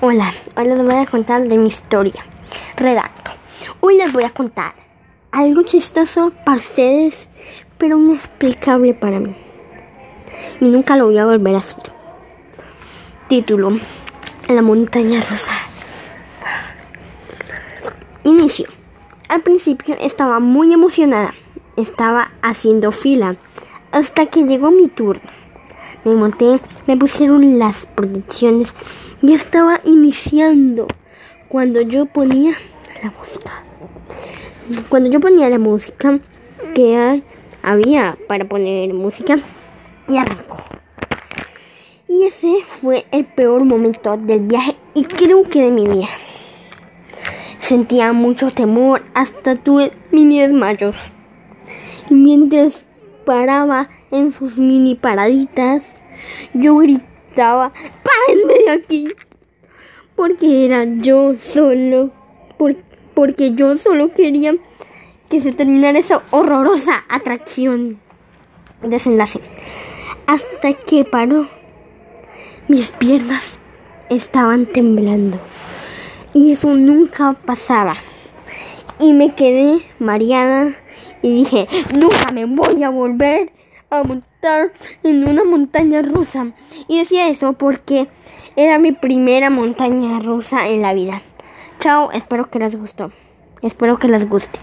Hola, hoy les voy a contar de mi historia. Redacto. Hoy les voy a contar algo chistoso para ustedes, pero inexplicable para mí. Y nunca lo voy a volver a hacer. Título: La montaña rosa. Inicio. Al principio estaba muy emocionada. Estaba haciendo fila hasta que llegó mi turno. Me monté, me pusieron las protecciones y estaba iniciando cuando yo ponía la música. Cuando yo ponía la música que había para poner música y arrancó. Y ese fue el peor momento del viaje y creo que de mi vida. Sentía mucho temor, hasta tuve mini desmayos. Y mientras paraba en sus mini paraditas, yo gritaba, ¡párenme de aquí! Porque era yo solo, porque yo solo quería que se terminara esa horrorosa atracción. Desenlace. Hasta que paró, mis piernas estaban temblando. Y eso nunca pasaba. Y me quedé mareada y dije, nunca me voy a volver a montar en una montaña rusa. Y decía eso porque era mi primera montaña rusa en la vida. Chao, espero que les gustó. Espero que les guste.